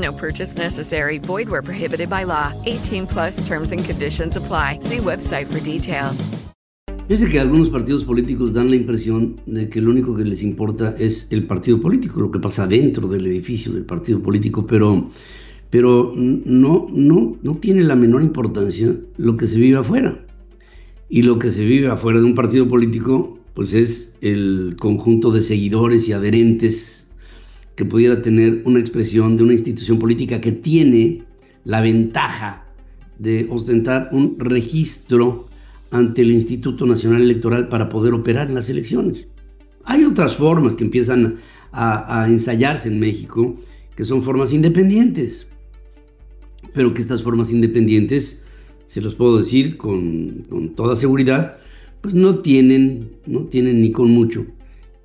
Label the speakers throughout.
Speaker 1: No purchase necessary. Void where prohibited by law. 18 plus terms and conditions apply. See website for details.
Speaker 2: Fíjese que algunos partidos políticos dan la impresión de que lo único que les importa es el partido político, lo que pasa dentro del edificio del partido político, pero, pero no, no, no tiene la menor importancia lo que se vive afuera. Y lo que se vive afuera de un partido político, pues es el conjunto de seguidores y adherentes que pudiera tener una expresión de una institución política que tiene la ventaja de ostentar un registro ante el Instituto Nacional Electoral para poder operar en las elecciones. Hay otras formas que empiezan a, ensayarse en México, que son formas independientes, pero que estas formas independientes, se los puedo decir con, toda seguridad, pues no tienen, no tienen ni con mucho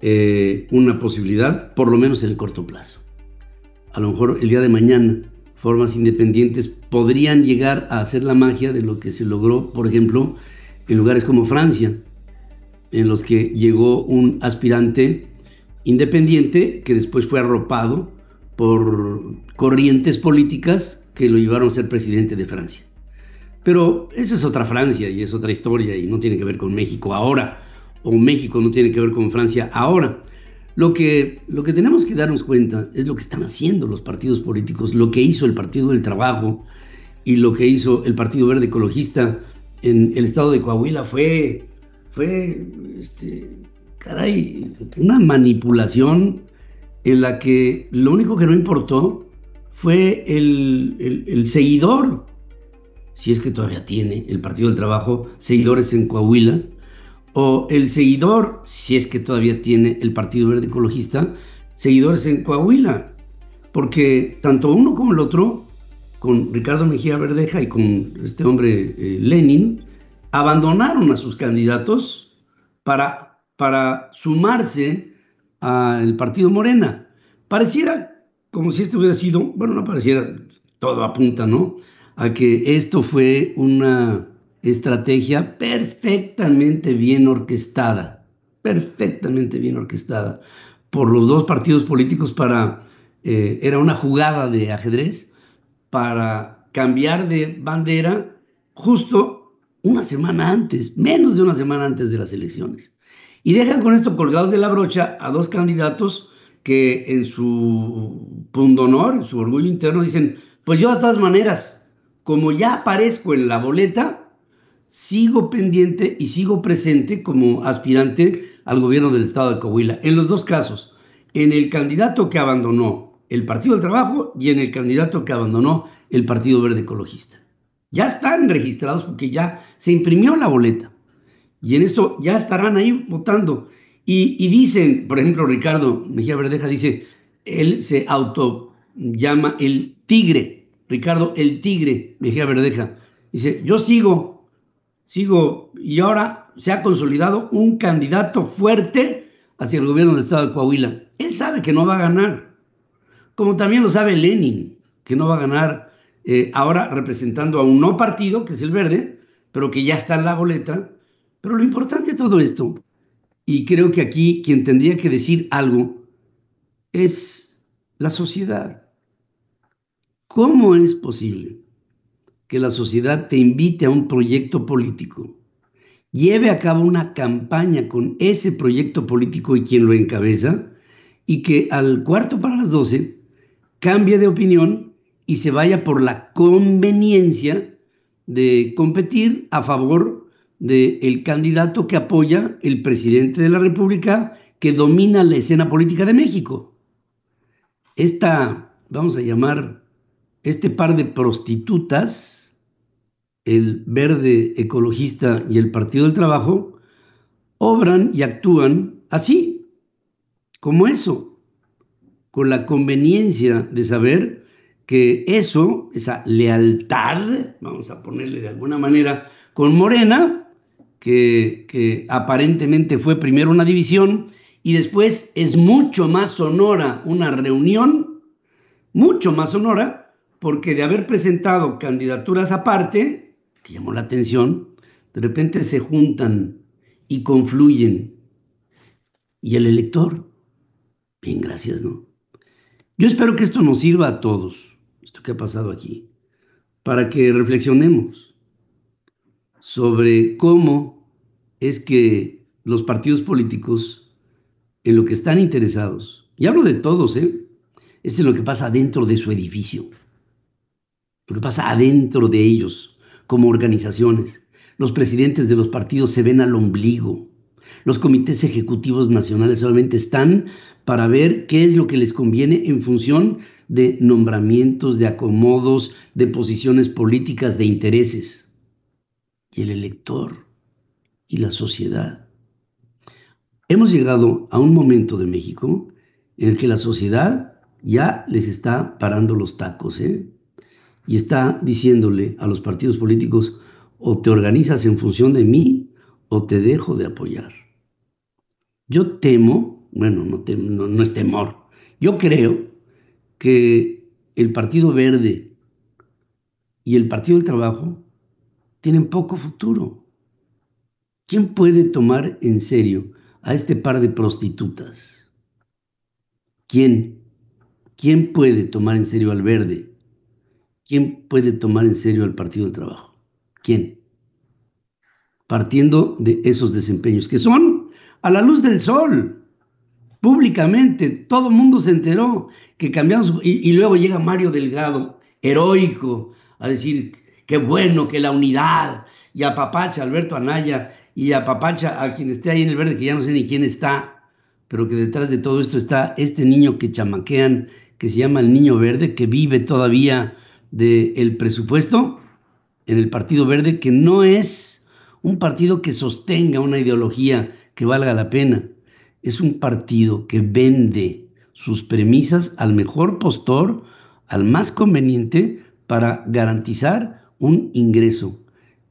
Speaker 2: eh, una posibilidad, por lo menos en el corto plazo. A lo mejor el día de mañana, formas independientes podrían llegar a hacer la magia de lo que se logró, por ejemplo, en lugares como Francia, en los que llegó un aspirante independiente que después fue arropado por corrientes políticas que lo llevaron a ser presidente de Francia. Pero esa es otra Francia y es otra historia y no tiene que ver con México ahora, o México no tiene que ver con Francia ahora. Lo que, lo que tenemos que darnos cuenta es lo que están haciendo los partidos políticos, lo que hizo el Partido del Trabajo y lo que hizo el Partido Verde Ecologista en el estado de Coahuila fue, fue este, caray, una manipulación en la que lo único que no importó fue el, seguidor, si es que todavía tiene el Partido del Trabajo seguidores en Coahuila, o el seguidor, si es que todavía tiene el Partido Verde Ecologista, seguidores en Coahuila, porque tanto uno como el otro con Ricardo Mejía Verdeja y con este hombre eh, Lenin, abandonaron a sus candidatos para, para sumarse al partido Morena. Pareciera como si esto hubiera sido, bueno, no pareciera, todo apunta, ¿no? A que esto fue una estrategia perfectamente bien orquestada, perfectamente bien orquestada por los dos partidos políticos para, eh, era una jugada de ajedrez para cambiar de bandera justo una semana antes, menos de una semana antes de las elecciones. Y dejan con esto colgados de la brocha a dos candidatos que en su pundonor, en su orgullo interno, dicen, pues yo de todas maneras, como ya aparezco en la boleta, sigo pendiente y sigo presente como aspirante al gobierno del estado de Coahuila. En los dos casos, en el candidato que abandonó el Partido del Trabajo y en el candidato que abandonó el Partido Verde Ecologista. Ya están registrados porque ya se imprimió la boleta. Y en esto ya estarán ahí votando. Y, dicen, por ejemplo, Ricardo Mejía Verdeja dice, él se auto llama el tigre. Ricardo, el tigre Mejía Verdeja. Dice, yo sigo, sigo, y ahora se ha consolidado un candidato fuerte hacia el gobierno del estado de Coahuila. Él sabe que no va a ganar, como también lo sabe Lenin, que no va a ganar eh, ahora representando a un no partido, que es el verde, pero que ya está en la boleta. Pero lo importante de todo esto, y creo que aquí quien tendría que decir algo, es la sociedad. ¿Cómo es posible que la sociedad te invite a un proyecto político, lleve a cabo una campaña con ese proyecto político y quien lo encabeza, y que al cuarto para las doce cambie de opinión y se vaya por la conveniencia de competir a favor del candidato que apoya el presidente de la República que domina la escena política de México. Esta, vamos a llamar, este par de prostitutas, el verde ecologista y el Partido del Trabajo, obran y actúan así, como eso, con la conveniencia de saber que eso, esa lealtad, vamos a ponerle de alguna manera, con Morena, que, que aparentemente fue primero una división y después es mucho más sonora una reunión, mucho más sonora, porque de haber presentado candidaturas aparte, que llamó la atención, de repente se juntan y confluyen. Y el elector, bien, gracias, ¿no? Yo espero que esto nos sirva a todos, esto que ha pasado aquí, para que reflexionemos sobre cómo es que los partidos políticos en lo que están interesados, y hablo de todos, ¿eh? es en lo que pasa adentro de su edificio, que pasa adentro de ellos como organizaciones. Los presidentes de los partidos se ven al ombligo. Los comités ejecutivos nacionales solamente están para ver qué es lo que les conviene en función de nombramientos, de acomodos, de posiciones políticas, de intereses. Y el elector y la sociedad Hemos llegado a un momento de México en el que la sociedad ya les está parando los tacos, ¿eh? Y está diciéndole a los partidos políticos, o te organizas en función de mí, o te dejo de apoyar. Yo temo, bueno, no, no, es temor, yo creo que el Partido Verde y el Partido del Trabajo tienen poco futuro. ¿Quién puede tomar en serio a este par de prostitutas? ¿Quién? ¿Quién puede tomar en serio al verde? ¿Quién puede tomar en serio al Partido del Trabajo? ¿Quién? Partiendo de esos desempeños, que son a la luz del sol, públicamente, todo el mundo se enteró que cambiamos, y, y luego llega Mario Delgado, heroico, a decir, qué bueno que la unidad, y a Papacha, Alberto Anaya, y a Papacha, a quien esté ahí en el verde, que ya no sé ni quién está, pero que detrás de todo esto está este niño que chamaquean, que se llama el niño verde, que vive todavía del presupuesto en el Partido Verde, que no es un partido que sostenga una ideología que valga la pena, es un partido que vende sus premisas al mejor postor, al más conveniente, para garantizar un ingreso.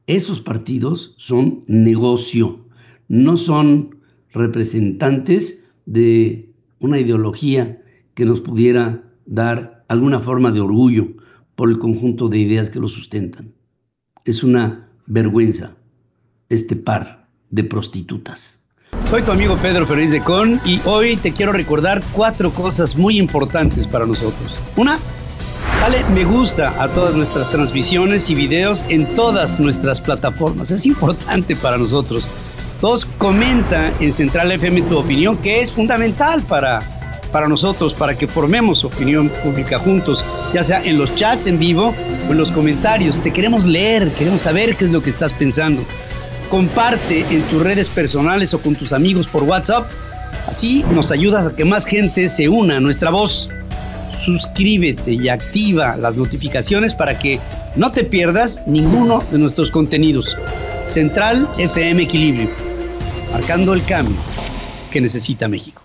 Speaker 2: Esos partidos son negocio, no son representantes de una ideología que nos pudiera dar alguna forma de orgullo por el conjunto de ideas que lo sustentan. Es una vergüenza este par de prostitutas.
Speaker 3: Soy tu amigo Pedro Ferriz de Con y hoy te quiero recordar cuatro cosas muy importantes para nosotros. Una, Dale me gusta a todas nuestras transmisiones y videos en todas nuestras plataformas. Es importante para nosotros. Dos, comenta en Central FM tu opinión, que es fundamental para, para nosotros, para que formemos opinión pública juntos, ya sea en los chats en vivo o en los comentarios. Te queremos leer, queremos saber qué es lo que estás pensando. Comparte en tus redes personales o con tus amigos por WhatsApp. Así nos ayudas a que más gente se una a nuestra voz suscríbete y activa las notificaciones para que no te pierdas ninguno de nuestros contenidos. Central FM Equilibrio, marcando el cambio que necesita México.